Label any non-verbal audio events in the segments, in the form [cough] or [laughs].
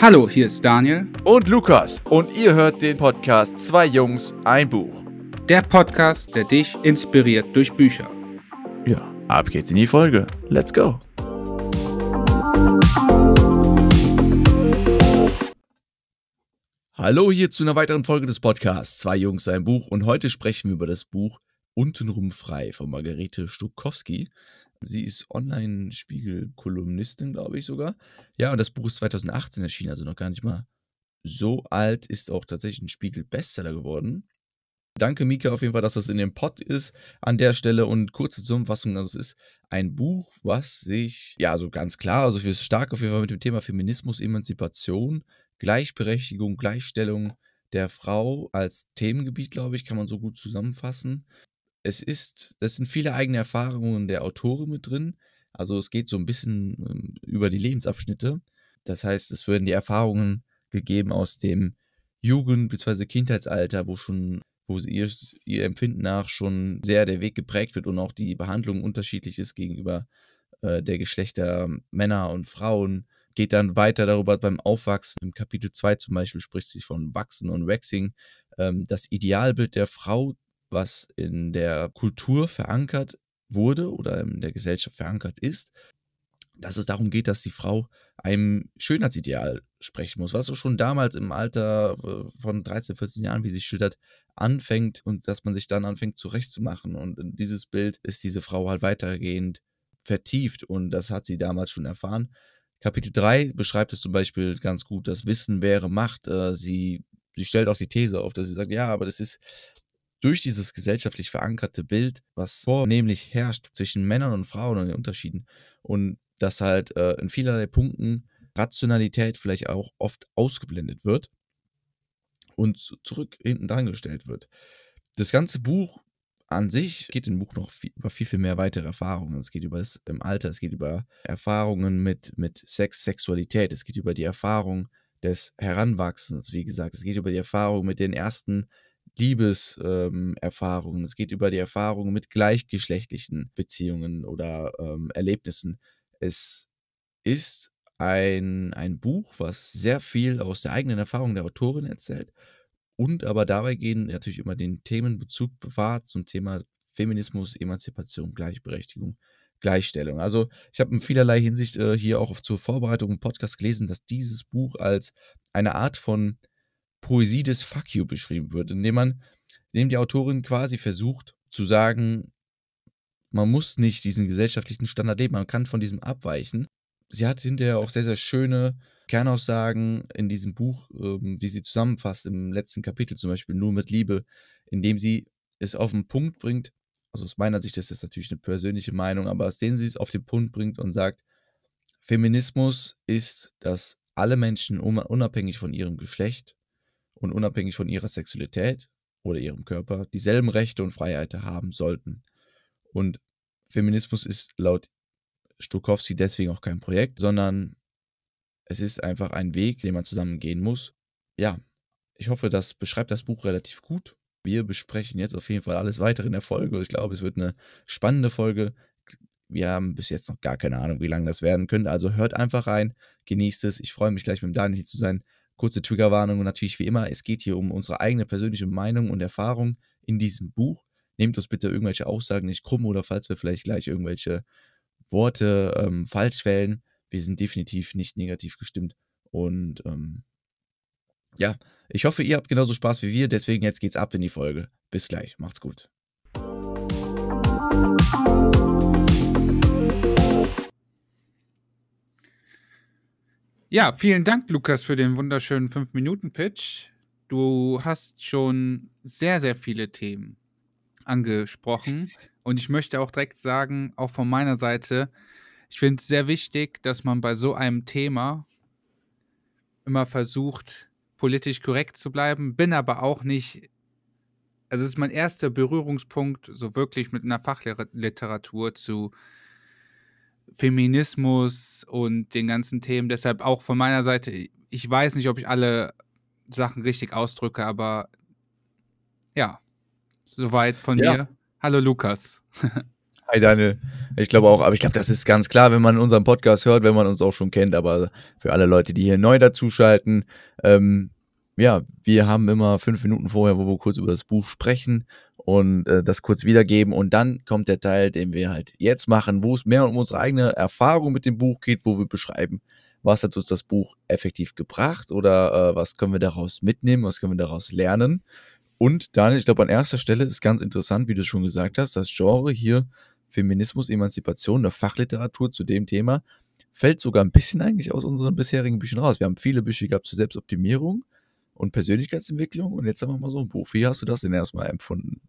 Hallo, hier ist Daniel. Und Lukas. Und ihr hört den Podcast Zwei Jungs, ein Buch. Der Podcast, der dich inspiriert durch Bücher. Ja, ab geht's in die Folge. Let's go. Hallo hier zu einer weiteren Folge des Podcasts Zwei Jungs, ein Buch. Und heute sprechen wir über das Buch Untenrum frei von Margarete Stukowski. Sie ist Online-Spiegel-Kolumnistin, glaube ich sogar. Ja, und das Buch ist 2018 erschienen, also noch gar nicht mal so alt, ist auch tatsächlich ein Spiegel-Bestseller geworden. Danke, Mika, auf jeden Fall, dass das in dem Pod ist an der Stelle. Und kurze Zusammenfassung: Das ist ein Buch, was sich, ja, so ganz klar, also für stark auf jeden Fall mit dem Thema Feminismus, Emanzipation, Gleichberechtigung, Gleichstellung der Frau als Themengebiet, glaube ich, kann man so gut zusammenfassen es ist, das sind viele eigene Erfahrungen der Autorin mit drin. Also es geht so ein bisschen ähm, über die Lebensabschnitte. Das heißt, es werden die Erfahrungen gegeben aus dem Jugend- bzw. Kindheitsalter, wo schon, wo ihr, ihr Empfinden nach schon sehr der Weg geprägt wird und auch die Behandlung unterschiedlich ist gegenüber äh, der Geschlechter Männer und Frauen. Geht dann weiter darüber beim Aufwachsen. Im Kapitel 2 zum Beispiel spricht sich von Wachsen und Waxing. Ähm, das Idealbild der Frau was in der Kultur verankert wurde oder in der Gesellschaft verankert ist, dass es darum geht, dass die Frau einem Schönheitsideal sprechen muss, was so schon damals im Alter äh, von 13, 14 Jahren, wie sie schildert, anfängt und dass man sich dann anfängt zurechtzumachen. Und in dieses Bild ist diese Frau halt weitergehend vertieft und das hat sie damals schon erfahren. Kapitel 3 beschreibt es zum Beispiel ganz gut, dass Wissen wäre Macht. Äh, sie, sie stellt auch die These auf, dass sie sagt, ja, aber das ist durch dieses gesellschaftlich verankerte Bild, was vornehmlich herrscht zwischen Männern und Frauen und den Unterschieden und dass halt äh, in vielerlei Punkten Rationalität vielleicht auch oft ausgeblendet wird und zurück hinten dran gestellt wird. Das ganze Buch an sich geht im Buch noch viel, über viel, viel mehr weitere Erfahrungen. Es geht über das im Alter, es geht über Erfahrungen mit, mit Sex, Sexualität, es geht über die Erfahrung des Heranwachsens, wie gesagt, es geht über die Erfahrung mit den ersten Liebeserfahrungen, ähm, es geht über die Erfahrungen mit gleichgeschlechtlichen Beziehungen oder ähm, Erlebnissen. Es ist ein, ein Buch, was sehr viel aus der eigenen Erfahrung der Autorin erzählt und aber dabei gehen natürlich immer den Themenbezug bewahrt zum Thema Feminismus, Emanzipation, Gleichberechtigung, Gleichstellung. Also ich habe in vielerlei Hinsicht äh, hier auch zur Vorbereitung im Podcast gelesen, dass dieses Buch als eine Art von Poesie des Fuck you beschrieben wird, indem man, indem die Autorin quasi versucht zu sagen, man muss nicht diesen gesellschaftlichen Standard leben, man kann von diesem abweichen. Sie hat hinterher auch sehr, sehr schöne Kernaussagen in diesem Buch, ähm, die sie zusammenfasst im letzten Kapitel zum Beispiel, nur mit Liebe, indem sie es auf den Punkt bringt, also aus meiner Sicht ist das natürlich eine persönliche Meinung, aber aus denen sie es auf den Punkt bringt und sagt, Feminismus ist, dass alle Menschen unabhängig von ihrem Geschlecht und unabhängig von ihrer Sexualität oder ihrem Körper dieselben Rechte und Freiheiten haben sollten. Und Feminismus ist laut Stokowski deswegen auch kein Projekt, sondern es ist einfach ein Weg, den man zusammen gehen muss. Ja, ich hoffe, das beschreibt das Buch relativ gut. Wir besprechen jetzt auf jeden Fall alles weitere in der Folge. Ich glaube, es wird eine spannende Folge. Wir haben bis jetzt noch gar keine Ahnung, wie lange das werden könnte. Also hört einfach rein, genießt es. Ich freue mich gleich mit Daniel hier zu sein. Kurze Triggerwarnung und natürlich wie immer, es geht hier um unsere eigene persönliche Meinung und Erfahrung in diesem Buch. Nehmt uns bitte irgendwelche Aussagen nicht krumm oder falls wir vielleicht gleich irgendwelche Worte ähm, falsch wählen. Wir sind definitiv nicht negativ gestimmt. Und ähm, ja, ich hoffe, ihr habt genauso Spaß wie wir. Deswegen jetzt geht's ab in die Folge. Bis gleich. Macht's gut. Ja, vielen Dank, Lukas, für den wunderschönen 5-Minuten-Pitch. Du hast schon sehr, sehr viele Themen angesprochen. Und ich möchte auch direkt sagen, auch von meiner Seite, ich finde es sehr wichtig, dass man bei so einem Thema immer versucht, politisch korrekt zu bleiben, bin aber auch nicht. Also, es ist mein erster Berührungspunkt, so wirklich mit einer Fachliteratur zu Feminismus und den ganzen Themen. Deshalb auch von meiner Seite, ich weiß nicht, ob ich alle Sachen richtig ausdrücke, aber ja, soweit von ja. mir. Hallo Lukas. [laughs] Hi Daniel. Ich glaube auch, aber ich glaube, das ist ganz klar, wenn man unseren Podcast hört, wenn man uns auch schon kennt, aber für alle Leute, die hier neu dazuschalten, ähm, ja, wir haben immer fünf Minuten vorher, wo wir kurz über das Buch sprechen und äh, das kurz wiedergeben. Und dann kommt der Teil, den wir halt jetzt machen, wo es mehr um unsere eigene Erfahrung mit dem Buch geht, wo wir beschreiben, was hat uns das Buch effektiv gebracht oder äh, was können wir daraus mitnehmen, was können wir daraus lernen. Und Daniel, ich glaube, an erster Stelle ist ganz interessant, wie du schon gesagt hast, das Genre hier Feminismus, Emanzipation, eine Fachliteratur zu dem Thema, fällt sogar ein bisschen eigentlich aus unseren bisherigen Büchern raus. Wir haben viele Bücher gehabt zur Selbstoptimierung und Persönlichkeitsentwicklung und jetzt haben wir mal so ein Buch. Wie hast du das denn erstmal empfunden?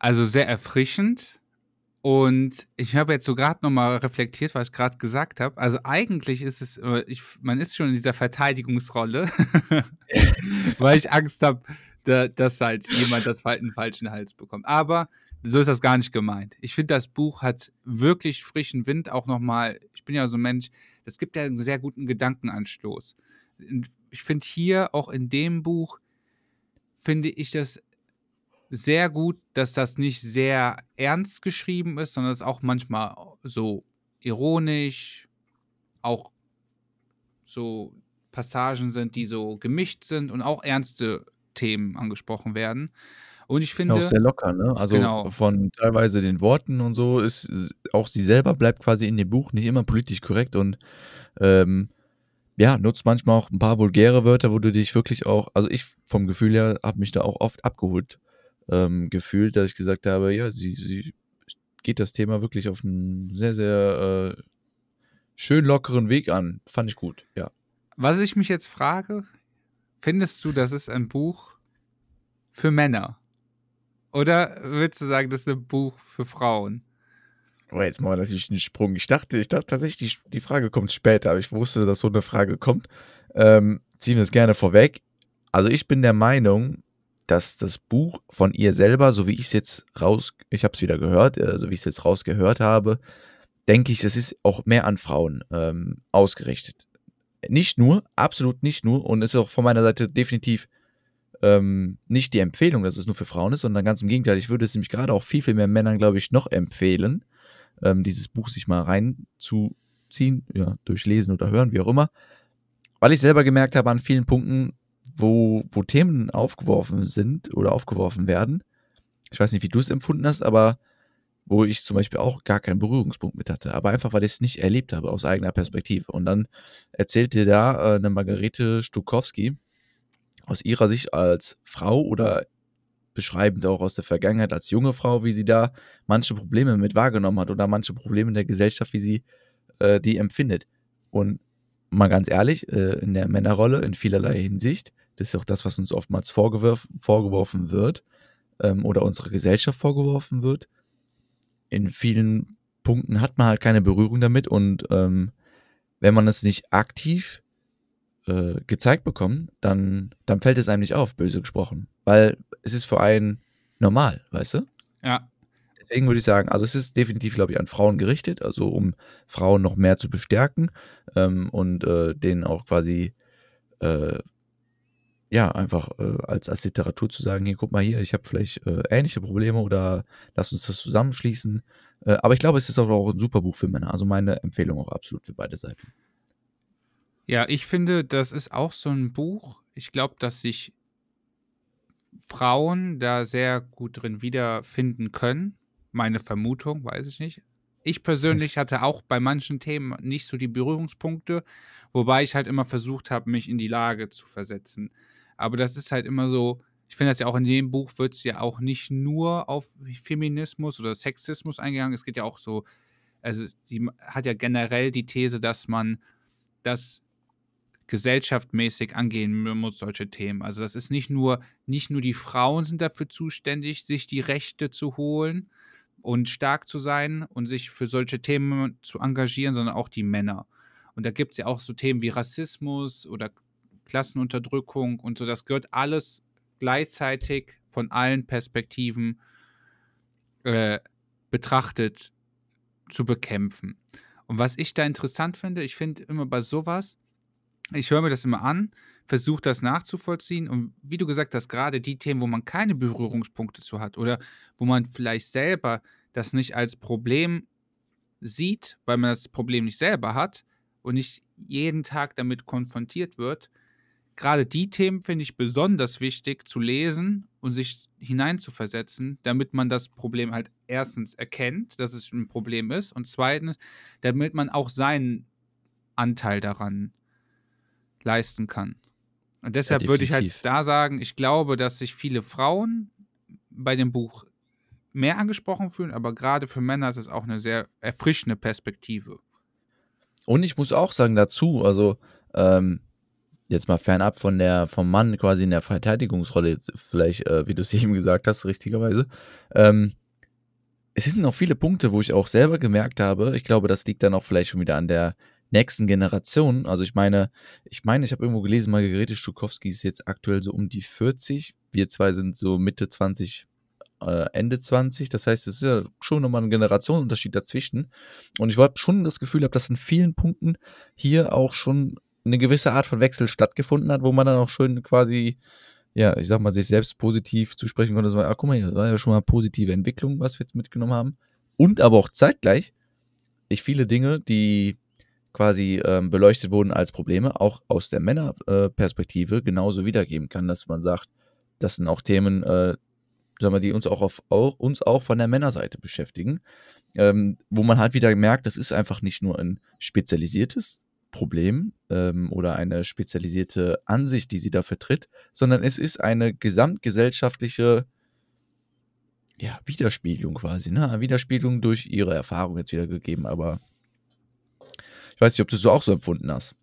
Also sehr erfrischend. Und ich habe jetzt so gerade nochmal reflektiert, was ich gerade gesagt habe. Also eigentlich ist es, äh, ich, man ist schon in dieser Verteidigungsrolle, [laughs] weil ich Angst habe, da, dass halt jemand das einen falschen Hals bekommt. Aber so ist das gar nicht gemeint. Ich finde, das Buch hat wirklich frischen Wind auch nochmal. Ich bin ja so ein Mensch, das gibt ja einen sehr guten Gedankenanstoß. Ich finde hier auch in dem Buch, finde ich das sehr gut, dass das nicht sehr ernst geschrieben ist, sondern es auch manchmal so ironisch, auch so Passagen sind, die so gemischt sind und auch ernste Themen angesprochen werden. Und ich finde. Auch sehr locker, ne? Also genau. von teilweise den Worten und so ist auch sie selber bleibt quasi in dem Buch nicht immer politisch korrekt und ähm, ja, nutzt manchmal auch ein paar vulgäre Wörter, wo du dich wirklich auch, also ich vom Gefühl her habe mich da auch oft abgeholt ähm, gefühlt, dass ich gesagt habe, ja, sie, sie geht das Thema wirklich auf einen sehr, sehr äh, schön lockeren Weg an. Fand ich gut, ja. Was ich mich jetzt frage, findest du, das ist ein Buch für Männer? Oder würdest du sagen, das ist ein Buch für Frauen? Oh, jetzt machen wir natürlich einen Sprung. Ich dachte, ich dachte tatsächlich, die, die Frage kommt später, aber ich wusste, dass so eine Frage kommt. Ähm, ziehen wir es gerne vorweg. Also ich bin der Meinung, dass das Buch von ihr selber, so wie ich es jetzt raus, ich habe es wieder gehört, äh, so wie ich es jetzt rausgehört habe, denke ich, es ist auch mehr an Frauen ähm, ausgerichtet. Nicht nur, absolut nicht nur, und ist auch von meiner Seite definitiv ähm, nicht die Empfehlung, dass es nur für Frauen ist, sondern ganz im Gegenteil. Ich würde es nämlich gerade auch viel, viel mehr Männern, glaube ich, noch empfehlen, ähm, dieses Buch sich mal reinzuziehen, ja, durchlesen oder hören, wie auch immer. Weil ich selber gemerkt habe, an vielen Punkten, wo, wo Themen aufgeworfen sind oder aufgeworfen werden. Ich weiß nicht, wie du es empfunden hast, aber wo ich zum Beispiel auch gar keinen Berührungspunkt mit hatte, aber einfach, weil ich es nicht erlebt habe aus eigener Perspektive. Und dann erzählte da äh, eine Margarete Stukowski aus ihrer Sicht als Frau oder beschreibend auch aus der Vergangenheit als junge Frau, wie sie da manche Probleme mit wahrgenommen hat oder manche Probleme in der Gesellschaft, wie sie äh, die empfindet. Und mal ganz ehrlich, äh, in der Männerrolle in vielerlei Hinsicht, das ist auch das, was uns oftmals vorgeworfen wird ähm, oder unserer Gesellschaft vorgeworfen wird. In vielen Punkten hat man halt keine Berührung damit und ähm, wenn man es nicht aktiv äh, gezeigt bekommt, dann, dann fällt es einem nicht auf, böse gesprochen. Weil es ist für einen normal, weißt du? Ja. Deswegen würde ich sagen, also es ist definitiv, glaube ich, an Frauen gerichtet, also um Frauen noch mehr zu bestärken ähm, und äh, denen auch quasi äh, ja, einfach äh, als, als Literatur zu sagen, hier, guck mal hier, ich habe vielleicht äh, ähnliche Probleme oder lass uns das zusammenschließen. Äh, aber ich glaube, es ist auch, auch ein super Buch für Männer. Also meine Empfehlung auch absolut für beide Seiten. Ja, ich finde, das ist auch so ein Buch. Ich glaube, dass sich Frauen da sehr gut drin wiederfinden können. Meine Vermutung, weiß ich nicht. Ich persönlich hatte auch bei manchen Themen nicht so die Berührungspunkte, wobei ich halt immer versucht habe, mich in die Lage zu versetzen. Aber das ist halt immer so, ich finde das ja auch in dem Buch wird es ja auch nicht nur auf Feminismus oder Sexismus eingegangen. Es geht ja auch so, also sie hat ja generell die These, dass man das gesellschaftmäßig angehen muss, solche Themen. Also das ist nicht nur, nicht nur die Frauen sind dafür zuständig, sich die Rechte zu holen und stark zu sein und sich für solche Themen zu engagieren, sondern auch die Männer. Und da gibt es ja auch so Themen wie Rassismus oder Klassenunterdrückung und so. Das gehört alles gleichzeitig von allen Perspektiven äh, betrachtet zu bekämpfen. Und was ich da interessant finde, ich finde immer bei sowas, ich höre mir das immer an, versuche das nachzuvollziehen und wie du gesagt hast, gerade die Themen, wo man keine Berührungspunkte zu hat oder wo man vielleicht selber das nicht als Problem sieht, weil man das Problem nicht selber hat und nicht jeden Tag damit konfrontiert wird. Gerade die Themen finde ich besonders wichtig zu lesen und sich hineinzuversetzen, damit man das Problem halt erstens erkennt, dass es ein Problem ist und zweitens, damit man auch seinen Anteil daran leisten kann. Und deshalb ja, würde ich halt da sagen, ich glaube, dass sich viele Frauen bei dem Buch mehr angesprochen fühlen, aber gerade für Männer ist es auch eine sehr erfrischende Perspektive. Und ich muss auch sagen dazu, also ähm, jetzt mal fernab von der vom Mann quasi in der Verteidigungsrolle, vielleicht, äh, wie du es [laughs] eben gesagt hast, richtigerweise. Ähm, es sind noch viele Punkte, wo ich auch selber gemerkt habe, ich glaube, das liegt dann auch vielleicht schon wieder an der nächsten Generation. Also ich meine, ich meine, ich habe irgendwo gelesen, Margarete Stukowski ist jetzt aktuell so um die 40. Wir zwei sind so Mitte 20, äh, Ende 20. Das heißt, es ist ja schon nochmal ein Generationenunterschied dazwischen. Und ich habe schon das Gefühl, habe, dass in vielen Punkten hier auch schon eine gewisse Art von Wechsel stattgefunden hat, wo man dann auch schön quasi, ja, ich sag mal, sich selbst positiv zu sprechen konnte. So, ah, guck mal, das war ja schon mal positive Entwicklung, was wir jetzt mitgenommen haben. Und aber auch zeitgleich, ich viele Dinge, die quasi ähm, beleuchtet wurden als Probleme, auch aus der Männerperspektive äh, genauso wiedergeben kann, dass man sagt, das sind auch Themen, äh, sagen wir, die uns auch, auf, auch, uns auch von der Männerseite beschäftigen, ähm, wo man halt wieder merkt, das ist einfach nicht nur ein spezialisiertes Problem ähm, oder eine spezialisierte Ansicht, die sie da vertritt, sondern es ist eine gesamtgesellschaftliche ja, Widerspiegelung quasi, ne? Widerspiegelung durch ihre Erfahrung jetzt wiedergegeben, aber ich weiß nicht, ob du es so auch so empfunden hast.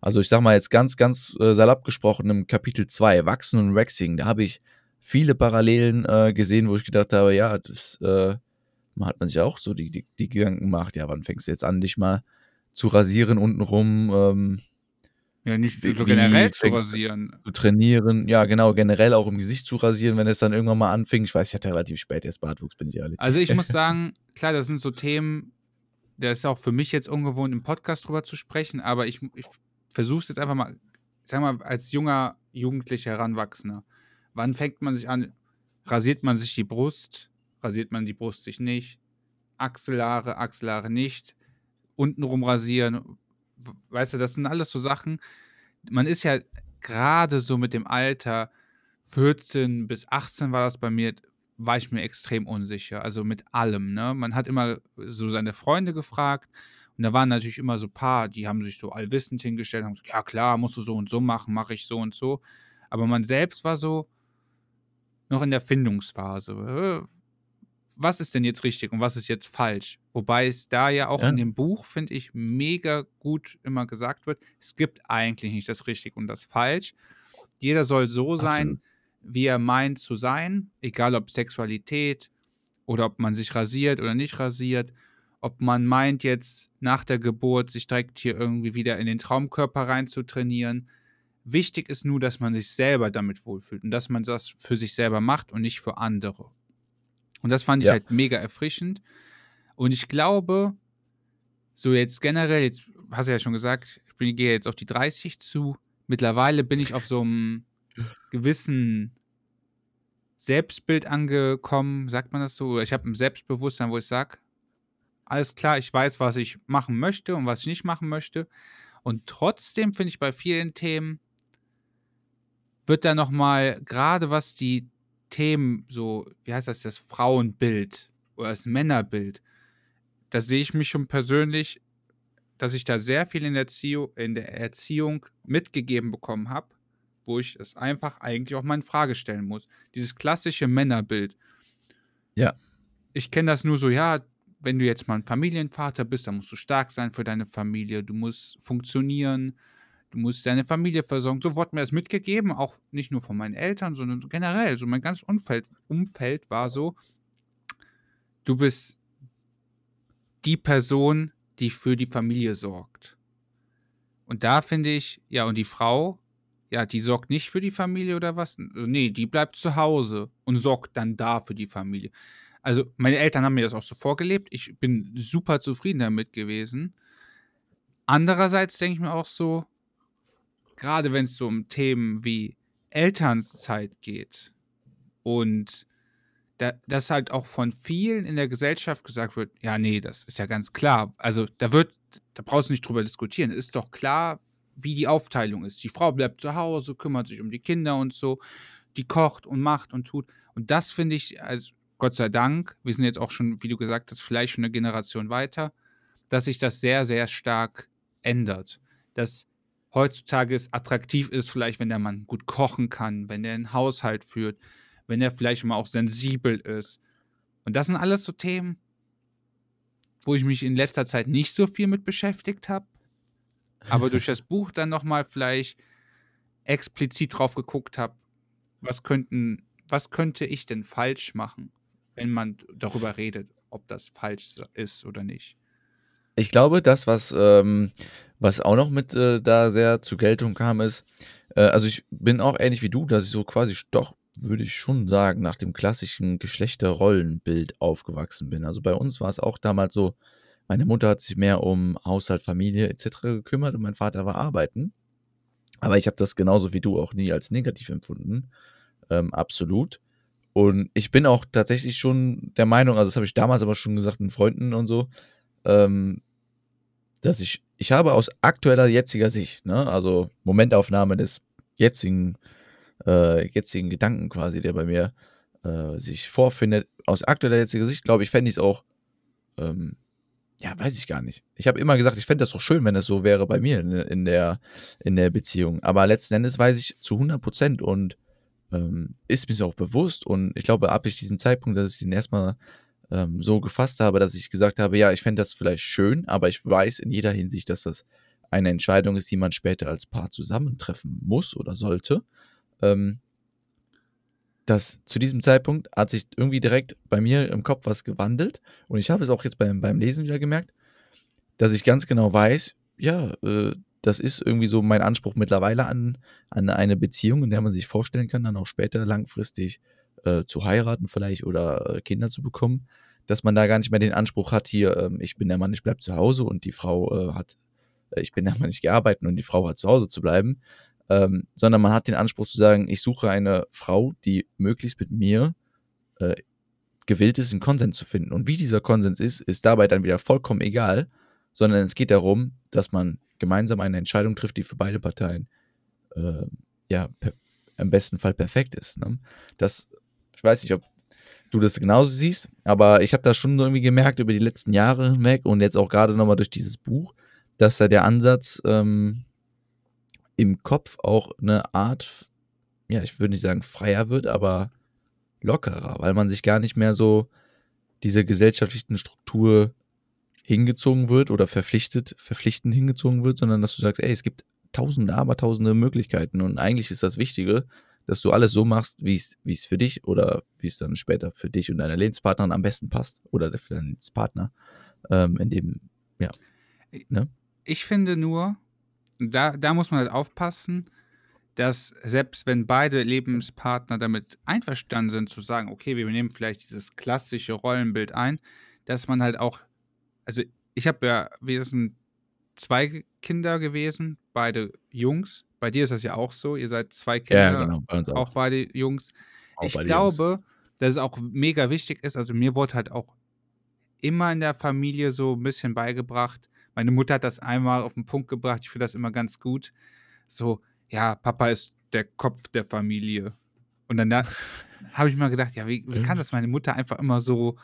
Also ich sag mal jetzt ganz, ganz äh, salopp gesprochen im Kapitel 2, Wachsen und Waxing, da habe ich viele Parallelen äh, gesehen, wo ich gedacht habe, ja, das äh, hat man sich auch so die, die, die Gedanken gemacht, ja, wann fängst du jetzt an, dich mal zu rasieren untenrum? Ähm, ja, nicht so generell zu rasieren. Zu trainieren, ja, genau, generell auch im Gesicht zu rasieren, wenn es dann irgendwann mal anfing. Ich weiß, ich hatte relativ spät erst Bartwuchs, bin ich ehrlich. Also ich muss [laughs] sagen, klar, das sind so Themen, das ist auch für mich jetzt ungewohnt, im Podcast drüber zu sprechen, aber ich, ich versuche es jetzt einfach mal, sag mal, als junger, jugendlicher Heranwachsender. Wann fängt man sich an? Rasiert man sich die Brust? Rasiert man die Brust sich nicht? Achselhaare, Achselhaare nicht? Untenrum rasieren? Weißt du, das sind alles so Sachen. Man ist ja gerade so mit dem Alter 14 bis 18 war das bei mir war ich mir extrem unsicher. Also mit allem, ne? Man hat immer so seine Freunde gefragt und da waren natürlich immer so ein paar, die haben sich so allwissend hingestellt, haben gesagt, ja klar, musst du so und so machen, mache ich so und so. Aber man selbst war so noch in der Findungsphase. Was ist denn jetzt richtig und was ist jetzt falsch? Wobei es da ja auch ja. in dem Buch, finde ich, mega gut immer gesagt wird, es gibt eigentlich nicht das richtig und das falsch. Jeder soll so sein, Absolut wie er meint zu sein, egal ob Sexualität oder ob man sich rasiert oder nicht rasiert, ob man meint jetzt nach der Geburt sich direkt hier irgendwie wieder in den Traumkörper rein zu trainieren. Wichtig ist nur, dass man sich selber damit wohlfühlt und dass man das für sich selber macht und nicht für andere. Und das fand ich ja. halt mega erfrischend. Und ich glaube, so jetzt generell, jetzt hast du ja schon gesagt, ich bin, gehe jetzt auf die 30 zu. Mittlerweile bin ich auf so einem gewissen Selbstbild angekommen, sagt man das so? Oder ich habe ein Selbstbewusstsein, wo ich sage, alles klar, ich weiß, was ich machen möchte und was ich nicht machen möchte. Und trotzdem finde ich bei vielen Themen wird da nochmal, gerade was die Themen so, wie heißt das, das Frauenbild oder das Männerbild, da sehe ich mich schon persönlich, dass ich da sehr viel in der, Erziehung, in der Erziehung mitgegeben bekommen habe wo ich es einfach eigentlich auch mal in Frage stellen muss. Dieses klassische Männerbild. Ja. Ich kenne das nur so, ja, wenn du jetzt mal ein Familienvater bist, dann musst du stark sein für deine Familie, du musst funktionieren, du musst deine Familie versorgen. So wurde mir das mitgegeben, auch nicht nur von meinen Eltern, sondern so generell. So mein ganzes Umfeld, Umfeld war so, du bist die Person, die für die Familie sorgt. Und da finde ich, ja, und die Frau ja, die sorgt nicht für die Familie oder was? Nee, die bleibt zu Hause und sorgt dann da für die Familie. Also, meine Eltern haben mir das auch so vorgelebt. Ich bin super zufrieden damit gewesen. Andererseits denke ich mir auch so, gerade wenn es so um Themen wie Elternzeit geht und da, dass halt auch von vielen in der Gesellschaft gesagt wird, ja, nee, das ist ja ganz klar. Also da wird, da brauchst du nicht drüber diskutieren. Ist doch klar, wie die Aufteilung ist. Die Frau bleibt zu Hause, kümmert sich um die Kinder und so, die kocht und macht und tut. Und das finde ich, also Gott sei Dank, wir sind jetzt auch schon, wie du gesagt hast, vielleicht schon eine Generation weiter, dass sich das sehr, sehr stark ändert. Dass heutzutage es attraktiv ist, vielleicht, wenn der Mann gut kochen kann, wenn er einen Haushalt führt, wenn er vielleicht mal auch sensibel ist. Und das sind alles so Themen, wo ich mich in letzter Zeit nicht so viel mit beschäftigt habe, aber [laughs] durch das Buch dann nochmal vielleicht explizit drauf geguckt habe, was könnten, was könnte ich denn falsch machen, wenn man darüber redet, ob das falsch ist oder nicht. Ich glaube, das, was, ähm, was auch noch mit äh, da sehr zur Geltung kam, ist, äh, also ich bin auch ähnlich wie du, dass ich so quasi doch würde ich schon sagen, nach dem klassischen Geschlechterrollenbild aufgewachsen bin. Also bei uns war es auch damals so, meine Mutter hat sich mehr um Haushalt, Familie etc. gekümmert und mein Vater war arbeiten. Aber ich habe das genauso wie du auch nie als negativ empfunden. Ähm, absolut. Und ich bin auch tatsächlich schon der Meinung, also das habe ich damals aber schon gesagt mit Freunden und so, ähm, dass ich, ich habe aus aktueller jetziger Sicht, ne, also Momentaufnahme des jetzigen äh, jetzigen Gedanken quasi, der bei mir äh, sich vorfindet. Aus aktueller jetziger Sicht, glaube ich, fände ich es auch, ähm, ja, weiß ich gar nicht. Ich habe immer gesagt, ich fände das doch schön, wenn es so wäre bei mir in, in, der, in der Beziehung. Aber letzten Endes weiß ich zu 100 Prozent und ähm, ist mir auch bewusst. Und ich glaube, ab ich diesem Zeitpunkt, dass ich den erstmal ähm, so gefasst habe, dass ich gesagt habe, ja, ich fände das vielleicht schön, aber ich weiß in jeder Hinsicht, dass das eine Entscheidung ist, die man später als Paar zusammentreffen muss oder sollte. Ähm, dass zu diesem Zeitpunkt hat sich irgendwie direkt bei mir im Kopf was gewandelt und ich habe es auch jetzt beim, beim Lesen wieder gemerkt, dass ich ganz genau weiß, ja, äh, das ist irgendwie so mein Anspruch mittlerweile an, an eine Beziehung, in der man sich vorstellen kann, dann auch später langfristig äh, zu heiraten vielleicht oder äh, Kinder zu bekommen, dass man da gar nicht mehr den Anspruch hat, hier, ähm, ich bin der Mann, ich bleibe zu Hause und die Frau äh, hat, äh, ich bin der Mann, ich gehe arbeiten und die Frau hat zu Hause zu bleiben, ähm, sondern man hat den Anspruch zu sagen, ich suche eine Frau, die möglichst mit mir äh, gewillt ist, einen Konsens zu finden. Und wie dieser Konsens ist, ist dabei dann wieder vollkommen egal, sondern es geht darum, dass man gemeinsam eine Entscheidung trifft, die für beide Parteien äh, ja im besten Fall perfekt ist. Ne? Das, ich weiß nicht, ob du das genauso siehst, aber ich habe das schon irgendwie gemerkt über die letzten Jahre hinweg und jetzt auch gerade nochmal durch dieses Buch, dass da der Ansatz ähm, im Kopf auch eine Art, ja, ich würde nicht sagen freier wird, aber lockerer, weil man sich gar nicht mehr so diese gesellschaftlichen Struktur hingezogen wird oder verpflichtet, verpflichtend hingezogen wird, sondern dass du sagst, ey, es gibt tausende, aber tausende Möglichkeiten und eigentlich ist das Wichtige, dass du alles so machst, wie es wie es für dich oder wie es dann später für dich und deine Lebenspartnerin am besten passt oder für deinen Lebenspartner, ähm, in dem, ja. Ne? Ich finde nur, da, da muss man halt aufpassen, dass selbst wenn beide Lebenspartner damit einverstanden sind, zu sagen, okay, wir nehmen vielleicht dieses klassische Rollenbild ein, dass man halt auch, also ich habe ja, wir sind zwei Kinder gewesen, beide Jungs. Bei dir ist das ja auch so, ihr seid zwei Kinder, ja, genau, auch. auch. beide Jungs. Auch ich glaube, Jungs. dass es auch mega wichtig ist, also mir wurde halt auch immer in der Familie so ein bisschen beigebracht, meine Mutter hat das einmal auf den Punkt gebracht, ich finde das immer ganz gut. So, ja, Papa ist der Kopf der Familie. Und dann habe ich mal gedacht, ja, wie, wie, kann das meine Mutter einfach immer so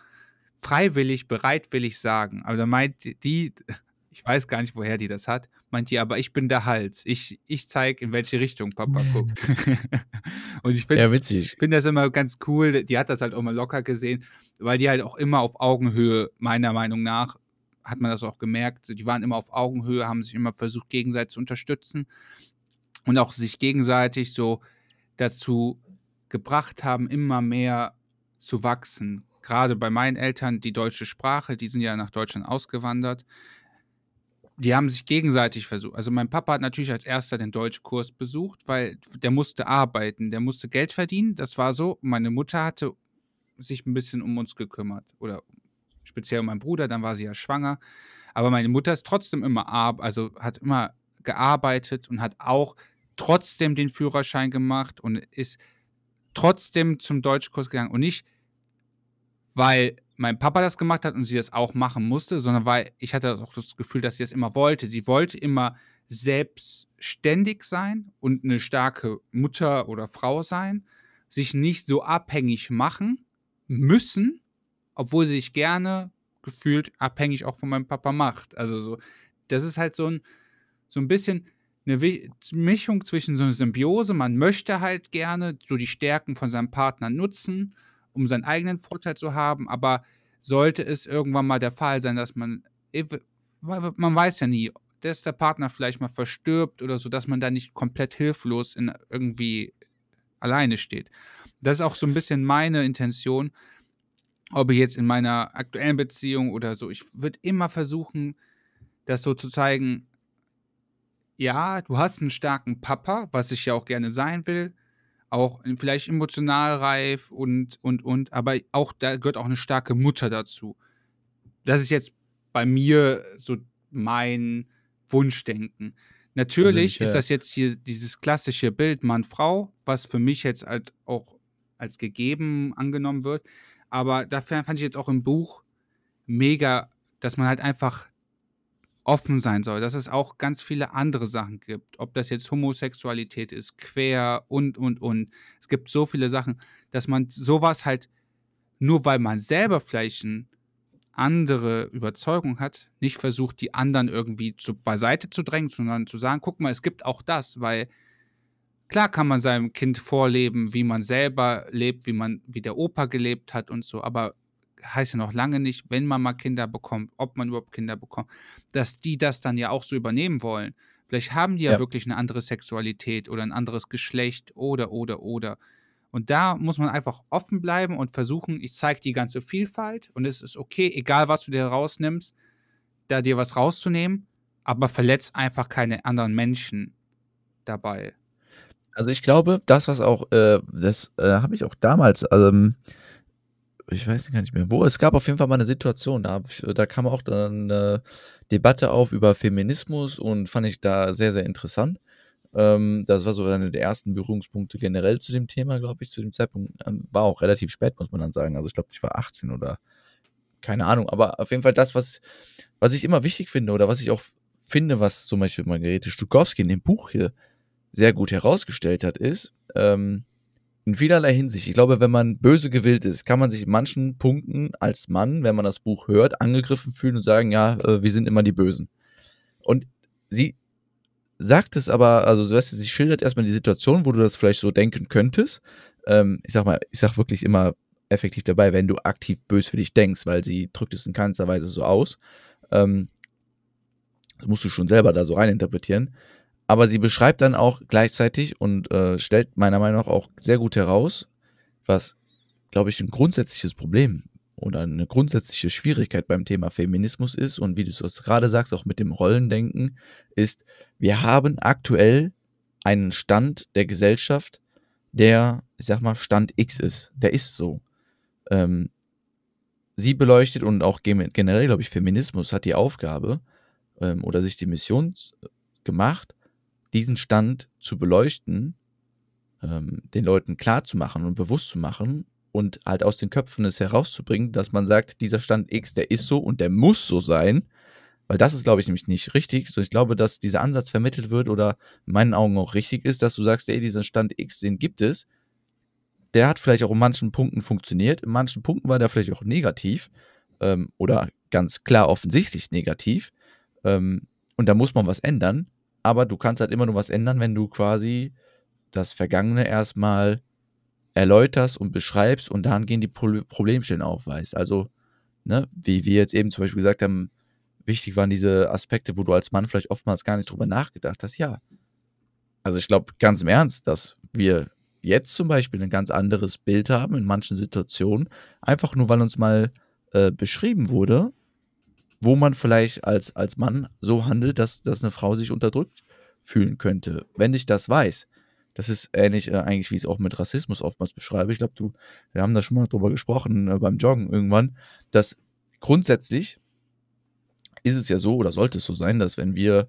freiwillig, bereitwillig sagen? Aber da meint die, ich weiß gar nicht, woher die das hat, meint die, aber ich bin der Hals. Ich, ich zeige, in welche Richtung Papa [laughs] guckt. [laughs] und ich finde ja, find das immer ganz cool. Die hat das halt auch mal locker gesehen, weil die halt auch immer auf Augenhöhe, meiner Meinung nach, hat man das auch gemerkt. Die waren immer auf Augenhöhe, haben sich immer versucht, gegenseitig zu unterstützen und auch sich gegenseitig so dazu gebracht haben, immer mehr zu wachsen. Gerade bei meinen Eltern, die deutsche Sprache, die sind ja nach Deutschland ausgewandert. Die haben sich gegenseitig versucht. Also mein Papa hat natürlich als erster den Deutschkurs besucht, weil der musste arbeiten, der musste Geld verdienen. Das war so. Meine Mutter hatte sich ein bisschen um uns gekümmert oder speziell um meinen Bruder, dann war sie ja schwanger. Aber meine Mutter ist trotzdem immer, also hat immer gearbeitet und hat auch trotzdem den Führerschein gemacht und ist trotzdem zum Deutschkurs gegangen und nicht weil mein Papa das gemacht hat und sie das auch machen musste, sondern weil ich hatte auch das Gefühl, dass sie das immer wollte. Sie wollte immer selbstständig sein und eine starke Mutter oder Frau sein, sich nicht so abhängig machen müssen, obwohl sie sich gerne gefühlt abhängig auch von meinem Papa macht. Also so, das ist halt so ein, so ein bisschen eine Mischung zwischen so einer Symbiose. Man möchte halt gerne so die Stärken von seinem Partner nutzen, um seinen eigenen Vorteil zu haben, aber sollte es irgendwann mal der Fall sein, dass man, man weiß ja nie, dass der Partner vielleicht mal verstirbt oder so, dass man da nicht komplett hilflos in irgendwie alleine steht. Das ist auch so ein bisschen meine Intention, ob ich jetzt in meiner aktuellen Beziehung oder so. Ich würde immer versuchen, das so zu zeigen, ja, du hast einen starken Papa, was ich ja auch gerne sein will, auch vielleicht emotional reif und, und, und, aber auch da gehört auch eine starke Mutter dazu. Das ist jetzt bei mir so mein Wunschdenken. Natürlich ist das jetzt hier dieses klassische Bild Mann-Frau, was für mich jetzt halt auch als gegeben angenommen wird. Aber dafür fand ich jetzt auch im Buch mega, dass man halt einfach offen sein soll, dass es auch ganz viele andere Sachen gibt. Ob das jetzt Homosexualität ist, quer und, und, und. Es gibt so viele Sachen, dass man sowas halt, nur weil man selber vielleicht eine andere Überzeugung hat, nicht versucht, die anderen irgendwie zu, beiseite zu drängen, sondern zu sagen, guck mal, es gibt auch das, weil klar kann man seinem Kind vorleben, wie man selber lebt, wie man, wie der Opa gelebt hat und so, aber heißt ja noch lange nicht, wenn man mal Kinder bekommt, ob man überhaupt Kinder bekommt, dass die das dann ja auch so übernehmen wollen. Vielleicht haben die ja, ja wirklich eine andere Sexualität oder ein anderes Geschlecht oder, oder, oder. Und da muss man einfach offen bleiben und versuchen, ich zeige die ganze Vielfalt und es ist okay, egal was du dir rausnimmst, da dir was rauszunehmen, aber verletzt einfach keine anderen Menschen dabei. Also ich glaube, das, was auch, äh, das äh, habe ich auch damals, ähm, ich weiß gar nicht mehr wo. Es gab auf jeden Fall mal eine Situation, da, da kam auch dann eine Debatte auf über Feminismus und fand ich da sehr, sehr interessant. Ähm, das war so einer der ersten Berührungspunkte generell zu dem Thema, glaube ich, zu dem Zeitpunkt. Ähm, war auch relativ spät, muss man dann sagen. Also ich glaube, ich war 18 oder keine Ahnung. Aber auf jeden Fall das, was, was ich immer wichtig finde oder was ich auch finde, was zum Beispiel Margarete Stukowski in dem Buch hier sehr gut herausgestellt hat, ist, ähm, in vielerlei Hinsicht. Ich glaube, wenn man böse gewillt ist, kann man sich in manchen Punkten als Mann, wenn man das Buch hört, angegriffen fühlen und sagen, ja, äh, wir sind immer die Bösen. Und sie sagt es aber, also sie schildert erstmal die Situation, wo du das vielleicht so denken könntest. Ähm, ich sag mal, ich sag wirklich immer effektiv dabei, wenn du aktiv bös für dich denkst, weil sie drückt es in keinster Weise so aus. Ähm, musst du schon selber da so reininterpretieren. Aber sie beschreibt dann auch gleichzeitig und äh, stellt meiner Meinung nach auch sehr gut heraus, was, glaube ich, ein grundsätzliches Problem oder eine grundsätzliche Schwierigkeit beim Thema Feminismus ist und wie du es gerade sagst, auch mit dem Rollendenken, ist, wir haben aktuell einen Stand der Gesellschaft, der, ich sag mal, Stand X ist. Der ist so. Ähm, sie beleuchtet und auch generell, glaube ich, Feminismus hat die Aufgabe ähm, oder sich die Mission gemacht, diesen Stand zu beleuchten, ähm, den Leuten klar zu machen und bewusst zu machen und halt aus den Köpfen es herauszubringen, dass man sagt, dieser Stand X, der ist so und der muss so sein. Weil das ist, glaube ich, nämlich nicht richtig. So, ich glaube, dass dieser Ansatz vermittelt wird oder in meinen Augen auch richtig ist, dass du sagst, ey, diesen Stand X, den gibt es. Der hat vielleicht auch in manchen Punkten funktioniert. In manchen Punkten war der vielleicht auch negativ ähm, oder ganz klar offensichtlich negativ. Ähm, und da muss man was ändern aber du kannst halt immer nur was ändern, wenn du quasi das Vergangene erstmal erläuterst und beschreibst und dann gehen die Pro Problemstellen aufweist. Also, ne, wie wir jetzt eben zum Beispiel gesagt haben, wichtig waren diese Aspekte, wo du als Mann vielleicht oftmals gar nicht drüber nachgedacht hast. Ja. Also ich glaube ganz im Ernst, dass wir jetzt zum Beispiel ein ganz anderes Bild haben in manchen Situationen, einfach nur weil uns mal äh, beschrieben wurde, wo man vielleicht als, als Mann so handelt, dass, dass eine Frau sich unterdrückt fühlen könnte. Wenn ich das weiß, das ist ähnlich äh, eigentlich, wie ich es auch mit Rassismus oftmals beschreibe. Ich glaube, du, wir haben da schon mal drüber gesprochen äh, beim Joggen irgendwann, dass grundsätzlich ist es ja so oder sollte es so sein, dass wenn wir,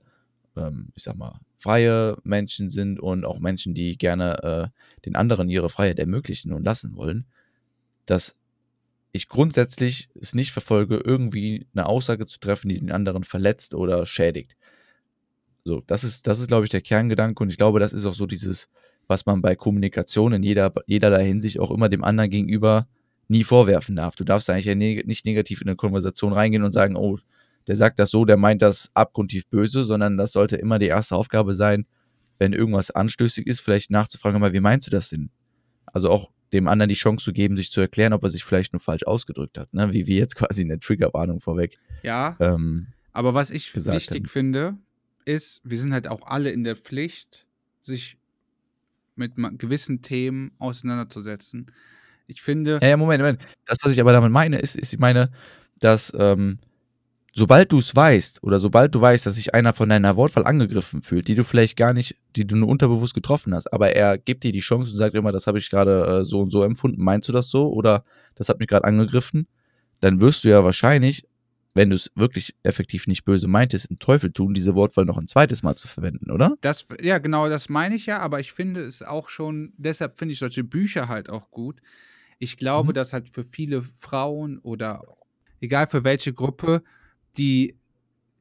ähm, ich sag mal, freie Menschen sind und auch Menschen, die gerne äh, den anderen ihre Freiheit ermöglichen und lassen wollen, dass ich grundsätzlich es nicht verfolge, irgendwie eine Aussage zu treffen, die den anderen verletzt oder schädigt. So, das ist, das ist, glaube ich, der Kerngedanke und ich glaube, das ist auch so dieses, was man bei Kommunikation in jeder, jederlei Hinsicht auch immer dem anderen gegenüber nie vorwerfen darf. Du darfst eigentlich ja neg nicht negativ in eine Konversation reingehen und sagen, oh, der sagt das so, der meint das abgrundtief böse, sondern das sollte immer die erste Aufgabe sein, wenn irgendwas anstößig ist, vielleicht nachzufragen, aber wie meinst du das denn? Also auch dem anderen die Chance zu geben, sich zu erklären, ob er sich vielleicht nur falsch ausgedrückt hat, ne? wie wir jetzt quasi eine Triggerwarnung vorweg. Ja. Ähm, aber was ich wichtig haben. finde, ist, wir sind halt auch alle in der Pflicht, sich mit gewissen Themen auseinanderzusetzen. Ich finde. Ja, ja, Moment, Moment. Das, was ich aber damit meine, ist, ist ich meine, dass ähm, sobald du es weißt oder sobald du weißt, dass sich einer von deiner Wortwahl angegriffen fühlt, die du vielleicht gar nicht, die du nur unterbewusst getroffen hast, aber er gibt dir die Chance und sagt immer, das habe ich gerade äh, so und so empfunden, meinst du das so oder das hat mich gerade angegriffen, dann wirst du ja wahrscheinlich, wenn du es wirklich effektiv nicht böse meintest, einen Teufel tun, diese Wortwahl noch ein zweites Mal zu verwenden, oder? Das, ja, genau, das meine ich ja, aber ich finde es auch schon, deshalb finde ich solche Bücher halt auch gut, ich glaube, mhm. dass halt für viele Frauen oder egal für welche Gruppe, die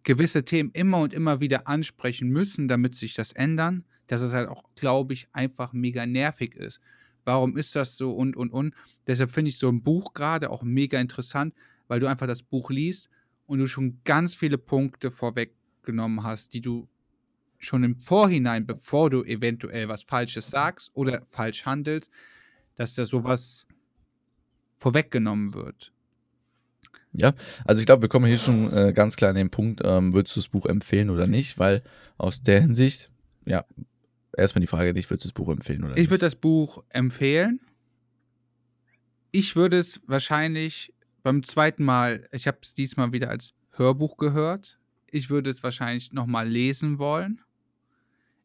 gewisse Themen immer und immer wieder ansprechen müssen, damit sich das ändern, dass es halt auch, glaube ich, einfach mega nervig ist. Warum ist das so und und und? Deshalb finde ich so ein Buch gerade auch mega interessant, weil du einfach das Buch liest und du schon ganz viele Punkte vorweggenommen hast, die du schon im Vorhinein, bevor du eventuell was Falsches sagst oder falsch handelst, dass da sowas vorweggenommen wird. Ja, also ich glaube, wir kommen hier schon äh, ganz klar an den Punkt, ähm, würdest du das Buch empfehlen oder nicht? Weil aus der Hinsicht, ja, erstmal die Frage nicht, würdest du das Buch empfehlen oder nicht? Ich würde das Buch empfehlen. Ich würde es wahrscheinlich beim zweiten Mal, ich habe es diesmal wieder als Hörbuch gehört. Ich würde es wahrscheinlich nochmal lesen wollen.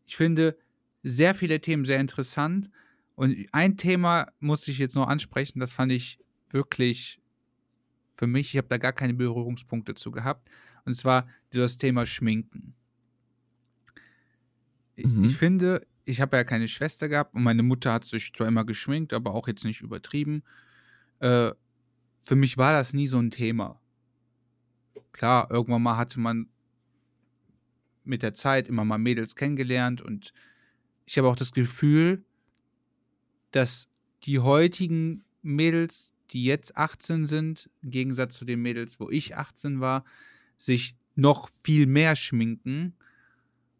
Ich finde sehr viele Themen sehr interessant. Und ein Thema muss ich jetzt noch ansprechen, das fand ich wirklich für mich, ich habe da gar keine Berührungspunkte zu gehabt. Und zwar das Thema Schminken. Mhm. Ich finde, ich habe ja keine Schwester gehabt und meine Mutter hat sich zwar immer geschminkt, aber auch jetzt nicht übertrieben. Äh, für mich war das nie so ein Thema. Klar, irgendwann mal hatte man mit der Zeit immer mal Mädels kennengelernt und ich habe auch das Gefühl, dass die heutigen Mädels die jetzt 18 sind, im Gegensatz zu den Mädels, wo ich 18 war, sich noch viel mehr schminken.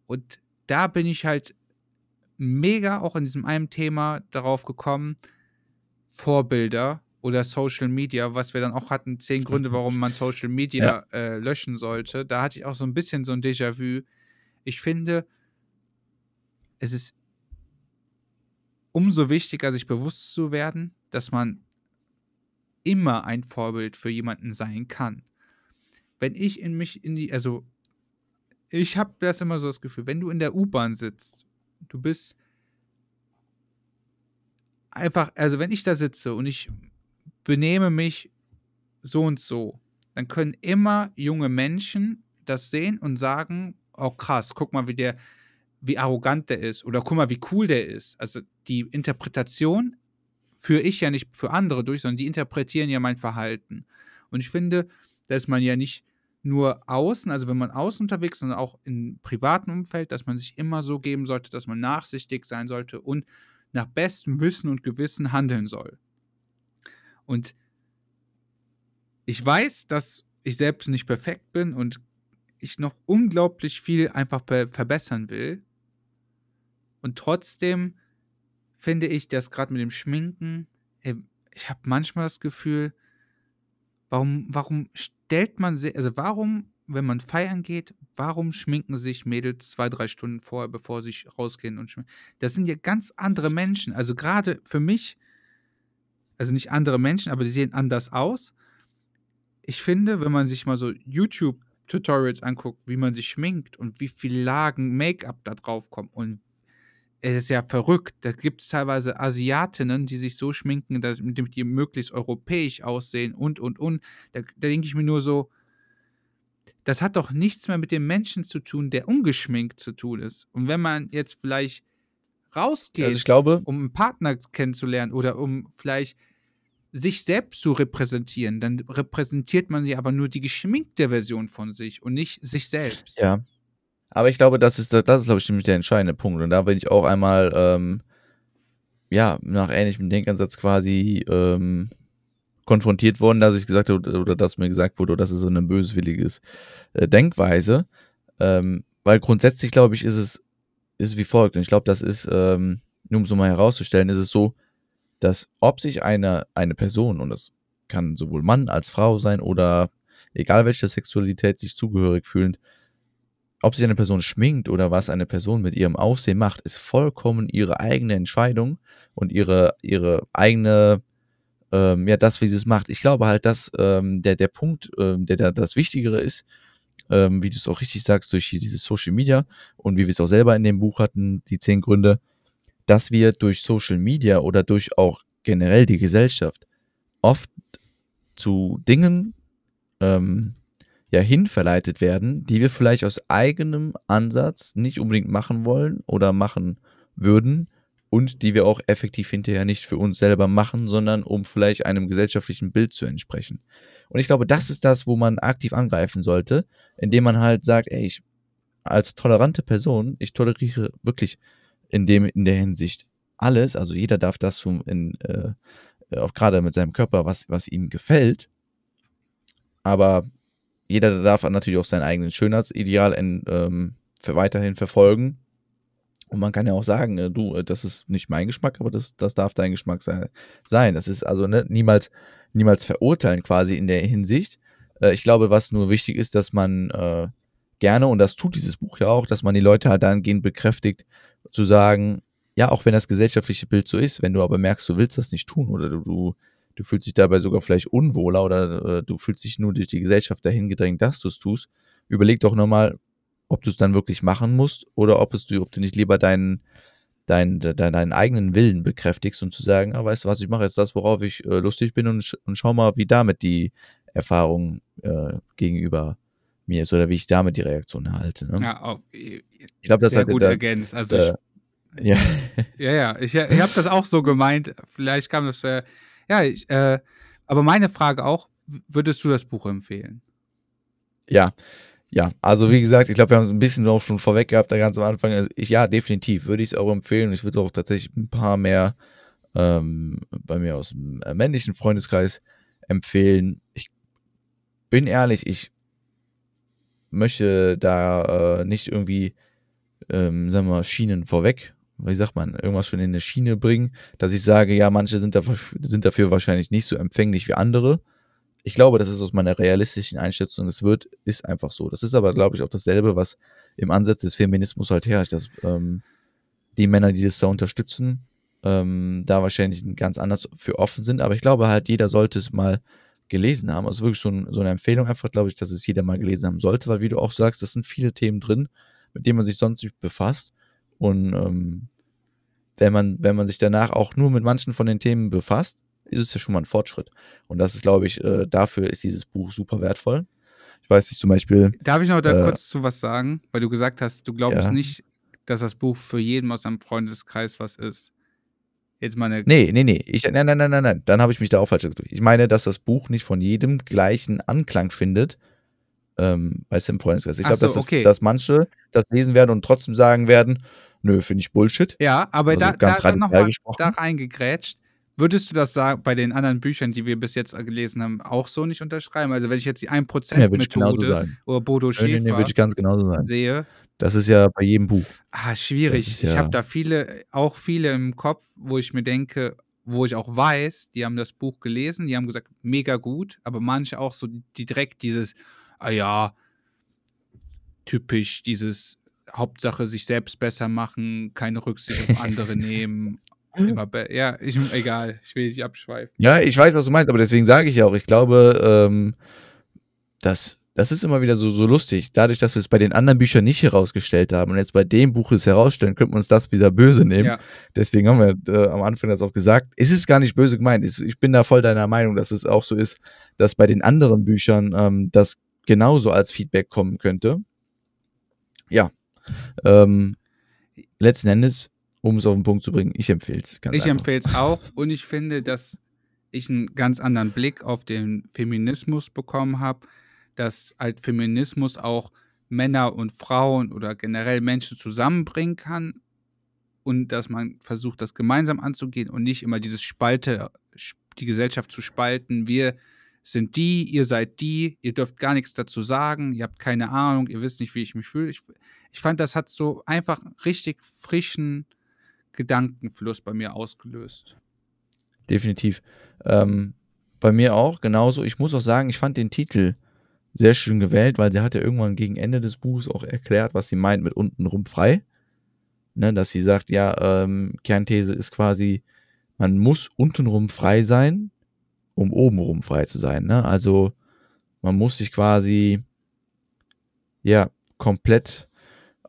Und da bin ich halt mega auch in diesem einen Thema darauf gekommen, Vorbilder oder Social Media, was wir dann auch hatten, zehn Gründe, warum man Social Media ja. äh, löschen sollte. Da hatte ich auch so ein bisschen so ein Déjà-vu. Ich finde, es ist umso wichtiger, sich bewusst zu werden, dass man immer ein Vorbild für jemanden sein kann. Wenn ich in mich in die, also ich habe das immer so das Gefühl, wenn du in der U-Bahn sitzt, du bist einfach, also wenn ich da sitze und ich benehme mich so und so, dann können immer junge Menschen das sehen und sagen, oh krass, guck mal, wie der, wie arrogant der ist oder guck mal, wie cool der ist. Also die Interpretation führe ich ja nicht für andere durch, sondern die interpretieren ja mein Verhalten. Und ich finde, dass man ja nicht nur außen, also wenn man außen unterwegs ist, sondern auch im privaten Umfeld, dass man sich immer so geben sollte, dass man nachsichtig sein sollte und nach bestem Wissen und Gewissen handeln soll. Und ich weiß, dass ich selbst nicht perfekt bin und ich noch unglaublich viel einfach verbessern will. Und trotzdem finde ich, dass gerade mit dem Schminken, ey, ich habe manchmal das Gefühl, warum, warum stellt man sich, also warum, wenn man feiern geht, warum schminken sich Mädels zwei, drei Stunden vorher, bevor sie rausgehen und schminken? Das sind ja ganz andere Menschen. Also gerade für mich, also nicht andere Menschen, aber die sehen anders aus. Ich finde, wenn man sich mal so YouTube-Tutorials anguckt, wie man sich schminkt und wie viele Lagen Make-up da drauf kommen und es ist ja verrückt. Da gibt es teilweise Asiatinnen, die sich so schminken, dass die möglichst europäisch aussehen und, und, und. Da, da denke ich mir nur so, das hat doch nichts mehr mit dem Menschen zu tun, der ungeschminkt zu tun ist. Und wenn man jetzt vielleicht rausgeht, also glaube, um einen Partner kennenzulernen oder um vielleicht sich selbst zu repräsentieren, dann repräsentiert man sie aber nur die geschminkte Version von sich und nicht sich selbst. Ja. Aber ich glaube, das ist, das ist, glaube ich, nämlich der entscheidende Punkt. Und da bin ich auch einmal, ähm, ja, nach ähnlichem Denkansatz quasi ähm, konfrontiert worden, dass ich gesagt habe, oder dass mir gesagt wurde, das ist so eine böswilliges äh, Denkweise. Ähm, weil grundsätzlich, glaube ich, ist es, ist wie folgt. Und ich glaube, das ist, ähm, nur um es mal herauszustellen, ist es so, dass ob sich eine, eine Person, und das kann sowohl Mann als Frau sein oder egal welche Sexualität sich zugehörig fühlend, ob sich eine Person schminkt oder was eine Person mit ihrem Aussehen macht, ist vollkommen ihre eigene Entscheidung und ihre, ihre eigene, ähm, ja, das, wie sie es macht. Ich glaube halt, dass ähm, der, der Punkt, ähm, der da das Wichtigere ist, ähm, wie du es auch richtig sagst, durch dieses Social Media und wie wir es auch selber in dem Buch hatten, die zehn Gründe, dass wir durch Social Media oder durch auch generell die Gesellschaft oft zu Dingen ähm, ja hinverleitet werden, die wir vielleicht aus eigenem Ansatz nicht unbedingt machen wollen oder machen würden und die wir auch effektiv hinterher nicht für uns selber machen, sondern um vielleicht einem gesellschaftlichen Bild zu entsprechen. Und ich glaube, das ist das, wo man aktiv angreifen sollte, indem man halt sagt, ey, ich als tolerante Person, ich toleriere wirklich in dem in der Hinsicht alles, also jeder darf das in, äh, auch gerade mit seinem Körper, was, was ihm gefällt. Aber jeder darf natürlich auch sein eigenes Schönheitsideal in, ähm, weiterhin verfolgen. Und man kann ja auch sagen, äh, du, äh, das ist nicht mein Geschmack, aber das, das darf dein Geschmack sein. Das ist also ne, niemals, niemals verurteilen quasi in der Hinsicht. Äh, ich glaube, was nur wichtig ist, dass man äh, gerne, und das tut dieses Buch ja auch, dass man die Leute halt dahingehend bekräftigt, zu sagen, ja, auch wenn das gesellschaftliche Bild so ist, wenn du aber merkst, du willst das nicht tun oder du, du, du fühlst dich dabei sogar vielleicht unwohler oder äh, du fühlst dich nur durch die Gesellschaft dahin gedrängt, dass du es tust, überleg doch nochmal, ob du es dann wirklich machen musst oder ob es du, ob du nicht lieber deinen, deinen, deinen, deinen eigenen Willen bekräftigst und zu sagen, ah, weißt du was, ich mache jetzt das, worauf ich äh, lustig bin und, und schau mal, wie damit die Erfahrung äh, gegenüber mir ist oder wie ich damit die Reaktion erhalte. Ne? Ja, auf, ich glaube, das sehr hat gut der, ergänzt. Also ich, ja. ja, ja, ich, ich habe das auch so gemeint. Vielleicht kam das, äh, ja, ich, äh, aber meine Frage auch, würdest du das Buch empfehlen? Ja, ja, also wie gesagt, ich glaube, wir haben es ein bisschen auch schon vorweg gehabt, da ganz am Anfang. Also ich, ja, definitiv würde ich es auch empfehlen. Ich würde es auch tatsächlich ein paar mehr ähm, bei mir aus dem äh, männlichen Freundeskreis empfehlen. Ich bin ehrlich, ich möchte da äh, nicht irgendwie, ähm, sagen wir mal, Schienen vorweg, wie sagt man, irgendwas schon in eine Schiene bringen, dass ich sage, ja, manche sind, dafür, sind dafür wahrscheinlich nicht so empfänglich wie andere. Ich glaube, das ist aus meiner realistischen Einschätzung. Es wird, ist einfach so. Das ist aber, glaube ich, auch dasselbe, was im Ansatz des Feminismus halt herrscht, dass ähm, die Männer, die das da unterstützen, ähm, da wahrscheinlich ganz anders für offen sind. Aber ich glaube halt, jeder sollte es mal gelesen haben. Also wirklich so, ein, so eine Empfehlung einfach, glaube ich, dass es jeder mal gelesen haben sollte, weil wie du auch sagst, das sind viele Themen drin, mit denen man sich sonst nicht befasst. Und ähm, wenn man, wenn man sich danach auch nur mit manchen von den Themen befasst, ist es ja schon mal ein Fortschritt. Und das ist, glaube ich, äh, dafür ist dieses Buch super wertvoll. Ich weiß nicht, zum Beispiel. Darf ich noch da äh, kurz zu was sagen? Weil du gesagt hast, du glaubst Ja. nicht, dass das Buch für jeden aus deinem Freundeskreis was ist. Jetzt mal eine. Nee, nee, nee. Ich, nein, nein, nein, nein, nein. Dann habe ich mich da auch falsch gedrückt. Ich meine, dass das Buch nicht von jedem gleichen Anklang findet, ähm, weißt du, im Freundeskreis. Ich glaube, so, dass, das- okay. dass manche das lesen werden und trotzdem sagen werden, nö, finde ich Bullshit. Ja, aber Also da, ganz da, nochmal da reingegrätscht. Würdest du das sagen, bei den anderen Büchern, die wir bis jetzt gelesen haben, auch so nicht unterschreiben? Also, wenn ich jetzt die Ja, würde ich genauso 1%-Methode sagen. oder Bodo Nö, nee, nee, Schäfer würde ich ganz genauso sagen. sehe, Das ist ja bei jedem Buch. ah, schwierig. Ist Ich ja- habe da viele, auch viele im Kopf, wo ich mir denke, wo ich auch weiß, die haben das Buch gelesen, die haben gesagt, mega gut, aber manche auch so, direkt dieses, ah ja, typisch, dieses Hauptsache sich selbst besser machen, keine Rücksicht auf andere [laughs] nehmen. Ja, ich, egal, ich will nicht abschweifen. Ja, ich weiß, was du meinst, aber deswegen sage ich ja auch, ich glaube, ähm, dass das ist immer wieder so, so lustig. Dadurch, dass wir es bei den anderen Büchern nicht herausgestellt haben und jetzt bei dem Buch es herausstellen, könnte man uns das wieder böse nehmen. Ja. Deswegen haben wir äh, am Anfang das auch gesagt. Es ist gar nicht böse gemeint. Ich bin da voll deiner Meinung, dass es auch so ist, dass bei den anderen Büchern ähm, das genauso als Feedback kommen könnte. Ja. Ähm, letzten Endes, um es auf den Punkt zu bringen, ich empfehle es. Ich empfehle es auch und ich finde, dass ich einen ganz anderen Blick auf den Feminismus bekommen habe, dass halt Feminismus auch Männer und Frauen oder generell Menschen zusammenbringen kann und dass man versucht, das gemeinsam anzugehen und nicht immer dieses Spalte, die Gesellschaft zu spalten. Wir sind die, ihr seid die, ihr dürft gar nichts dazu sagen, ihr habt keine Ahnung, ihr wisst nicht, wie ich mich fühle. Ich, ich fand, das hat so einfach richtig frischen Gedankenfluss bei mir ausgelöst. Definitiv. Ähm, bei mir auch, genauso. Ich muss auch sagen, ich fand den Titel sehr schön gewählt, weil sie hat ja irgendwann gegen Ende des Buchs auch erklärt, was sie meint mit untenrum frei. Ne, dass sie sagt, ja, ähm, Kernthese ist quasi, man muss untenrum frei sein, um obenrum frei zu sein. Ne? Also man muss sich quasi ja komplett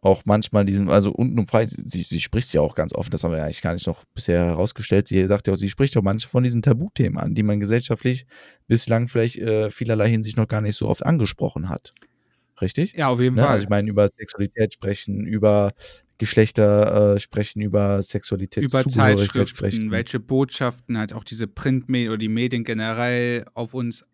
auch manchmal diesen, also untenrum frei, sie, sie spricht ja auch ganz offen, das haben wir eigentlich gar nicht noch bisher herausgestellt. Sie sagt ja auch, sie spricht auch manche von diesen Tabuthemen an, die man gesellschaftlich bislang vielleicht äh, vielerlei Hinsicht noch gar nicht so oft angesprochen hat. Richtig? Ja, auf jeden ne? Fall. Also ich meine, über Sexualität sprechen, über Geschlechter äh, sprechen, über Sexualität über Zeitschriften, sprechen. welche Botschaften halt auch diese Printmedien oder die Medien generell auf uns.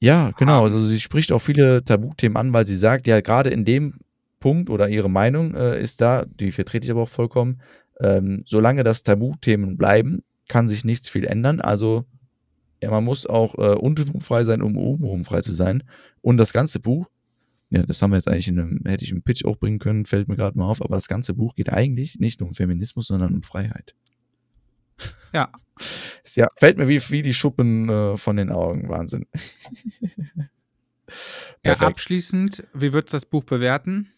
Ja, genau. Haben. Also sie spricht auch viele Tabuthemen an, weil sie sagt, ja, gerade in dem Punkt oder ihre Meinung äh, ist da, die vertrete ich aber auch vollkommen, ähm, solange das Tabuthemen bleiben, kann sich nichts viel ändern. Also ja, man muss auch äh, untenrum frei sein, um obenrum frei zu sein. Und das ganze Buch ja, das haben wir jetzt eigentlich in einem, hätte ich im Pitch auch bringen können, fällt mir gerade mal auf, aber das ganze Buch geht eigentlich nicht nur um Feminismus, sondern um Freiheit. Ja. [laughs] ja, fällt mir wie, wie die Schuppen äh, von den Augen. Wahnsinn. [laughs] ja, abschließend, wie würdest du das Buch bewerten?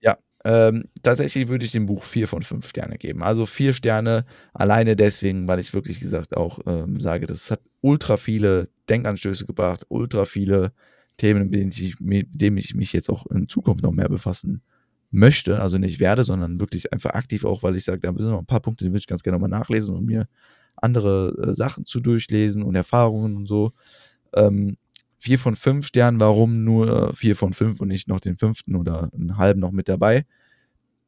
Ja, ähm, tatsächlich würde ich dem Buch vier von fünf Sterne geben. Also vier Sterne alleine deswegen, weil ich wirklich gesagt auch ähm, sage, das hat ultra viele Denkanstöße gebracht, ultra viele Themen, mit denen, ich, mich jetzt auch in Zukunft noch mehr befassen möchte. Also nicht werde, sondern wirklich einfach aktiv auch, weil ich sage, da sind noch ein paar Punkte, die würde ich ganz gerne nochmal nachlesen und mir andere äh, Sachen zu durchlesen und Erfahrungen und so. Ähm, vier von fünf Sternen, warum nur vier von fünf und nicht noch den fünften oder einen halben noch mit dabei?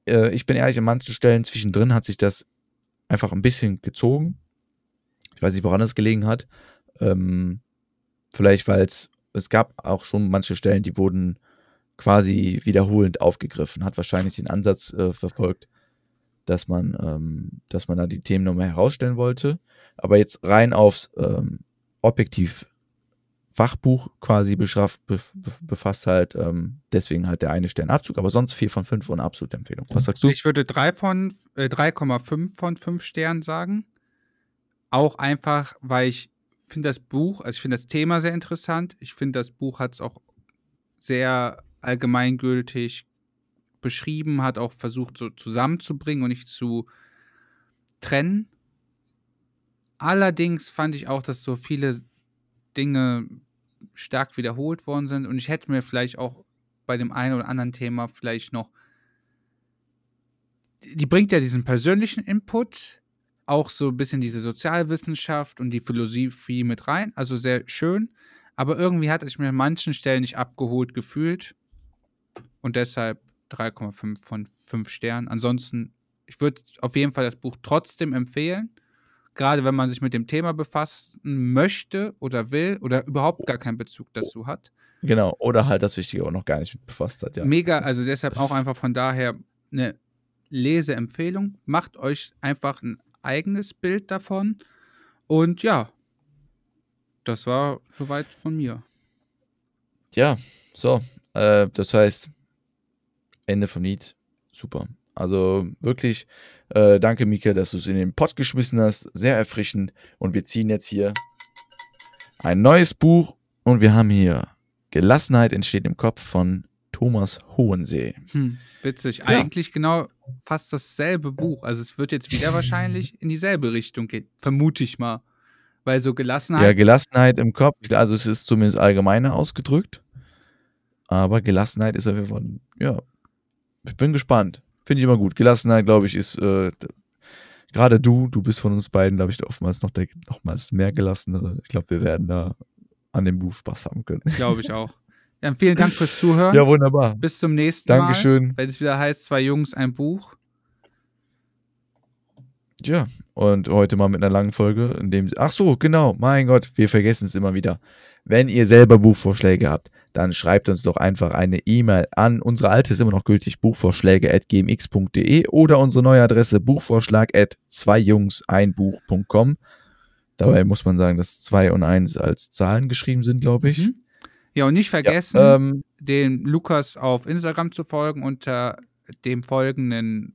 Äh, ich bin ehrlich, an manchen Stellen zwischendrin hat sich das einfach ein bisschen gezogen. Ich weiß nicht, woran es gelegen hat. Ähm, vielleicht, weil es es gab auch schon manche Stellen, die wurden quasi wiederholend aufgegriffen, hat wahrscheinlich den Ansatz äh, verfolgt, dass man, ähm, dass man da die Themen nochmal herausstellen wollte. Aber jetzt rein aufs ähm, objektiv Fachbuch quasi beschafft, befasst halt, ähm, deswegen halt der eine Sternabzug, aber sonst vier von fünf und absolute Empfehlung. Was sagst du? Ich würde drei von, äh, 3,5 von fünf Sternen sagen. Auch einfach, weil ich finde das Buch, also ich finde das Thema sehr interessant. Ich finde, das Buch hat es auch sehr allgemeingültig beschrieben, hat auch versucht, so zusammenzubringen und nicht zu trennen. Allerdings fand ich auch, dass so viele Dinge stark wiederholt worden sind und ich hätte mir vielleicht auch bei dem einen oder anderen Thema vielleicht noch. Die bringt ja diesen persönlichen Input, auch so ein bisschen diese Sozialwissenschaft und die Philosophie mit rein. Also sehr schön. Aber irgendwie hat es mich an manchen Stellen nicht abgeholt gefühlt. Und deshalb 3,5 von 5 Sternen. Ansonsten, ich würde auf jeden Fall das Buch trotzdem empfehlen. Gerade wenn man sich mit dem Thema befassen möchte oder will oder überhaupt gar keinen Bezug dazu hat. Genau, oder halt das Wichtige auch noch gar nicht mit befasst hat, ja. Mega, also deshalb auch einfach von daher eine Leseempfehlung. Macht euch einfach ein eigenes Bild davon. Und ja, das war soweit von mir. Ja, so. Äh, das heißt, Ende vom Lied. Super. Also wirklich, äh, danke Mika, dass du es in den Pott geschmissen hast. Sehr erfrischend. Und wir ziehen jetzt hier ein neues Buch. Und wir haben hier Gelassenheit entsteht im Kopf von Thomas Hohensee. Hm, witzig. Ja. Eigentlich genau fast dasselbe Buch. Also es wird jetzt wieder [laughs] wahrscheinlich in dieselbe Richtung gehen. Vermute ich mal. Weil so Gelassenheit. Ja, Gelassenheit im Kopf. Also es ist zumindest allgemeiner ausgedrückt. Aber Gelassenheit ist auf jeden Fall, ja, ich bin gespannt. Finde ich immer gut. Gelassenheit, glaube ich, ist äh, gerade du, du bist von uns beiden, glaube ich, oftmals noch der nochmals mehr gelassenere. Ich glaube, wir werden da an dem Buch Spaß haben können. Glaube ich auch. Dann vielen Dank fürs Zuhören. Ja, wunderbar. Bis zum nächsten Dankeschön. Mal. Wenn es wieder heißt, zwei Jungs, ein Buch. Ja, und heute mal mit einer langen Folge, in dem. Ach so, genau, mein Gott, wir vergessen es immer wieder. Wenn ihr selber Buchvorschläge habt, dann schreibt uns doch einfach eine E-Mail an. Unsere alte ist immer noch gültig, buchvorschläge.gmx.de oder unsere neue Adresse buchvorschlag at zweijungseinbuch.com. Dabei muss man sagen, dass 2 und 1 als Zahlen geschrieben sind, glaube ich. Mhm. Ja, und nicht vergessen, Ja, ähm, den Lukas auf Instagram zu folgen unter dem folgenden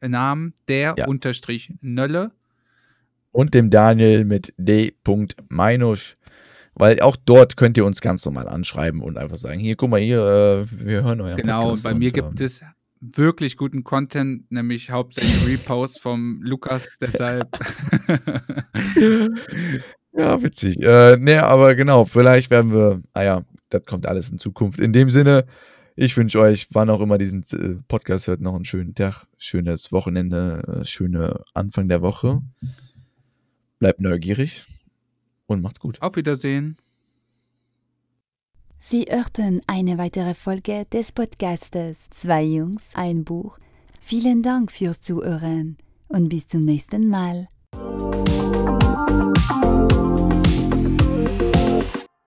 Namen, der Ja. unterstrich Nölle. und dem Daniel mit d. Meinusch. Weil auch dort könnt ihr uns ganz normal anschreiben und einfach sagen, hier, guck mal, hier, äh, wir hören euren Genau, Podcast. bei mir und, gibt ähm, es wirklich guten Content, nämlich hauptsächlich Reposts vom Lukas, deshalb. [laughs] [laughs] Ja, witzig. Äh, ne, aber genau, vielleicht werden wir, ah ja, das kommt alles in Zukunft. In dem Sinne, ich wünsche euch, wann auch immer diesen äh, Podcast hört, noch einen schönen Tag, schönes Wochenende, äh, schöne Anfang der Woche. Bleibt neugierig und macht's gut. Auf Wiedersehen. Sie hörten eine weitere Folge des Podcastes Zwei Jungs, ein Buch. Vielen Dank fürs Zuhören und bis zum nächsten Mal. Thank you.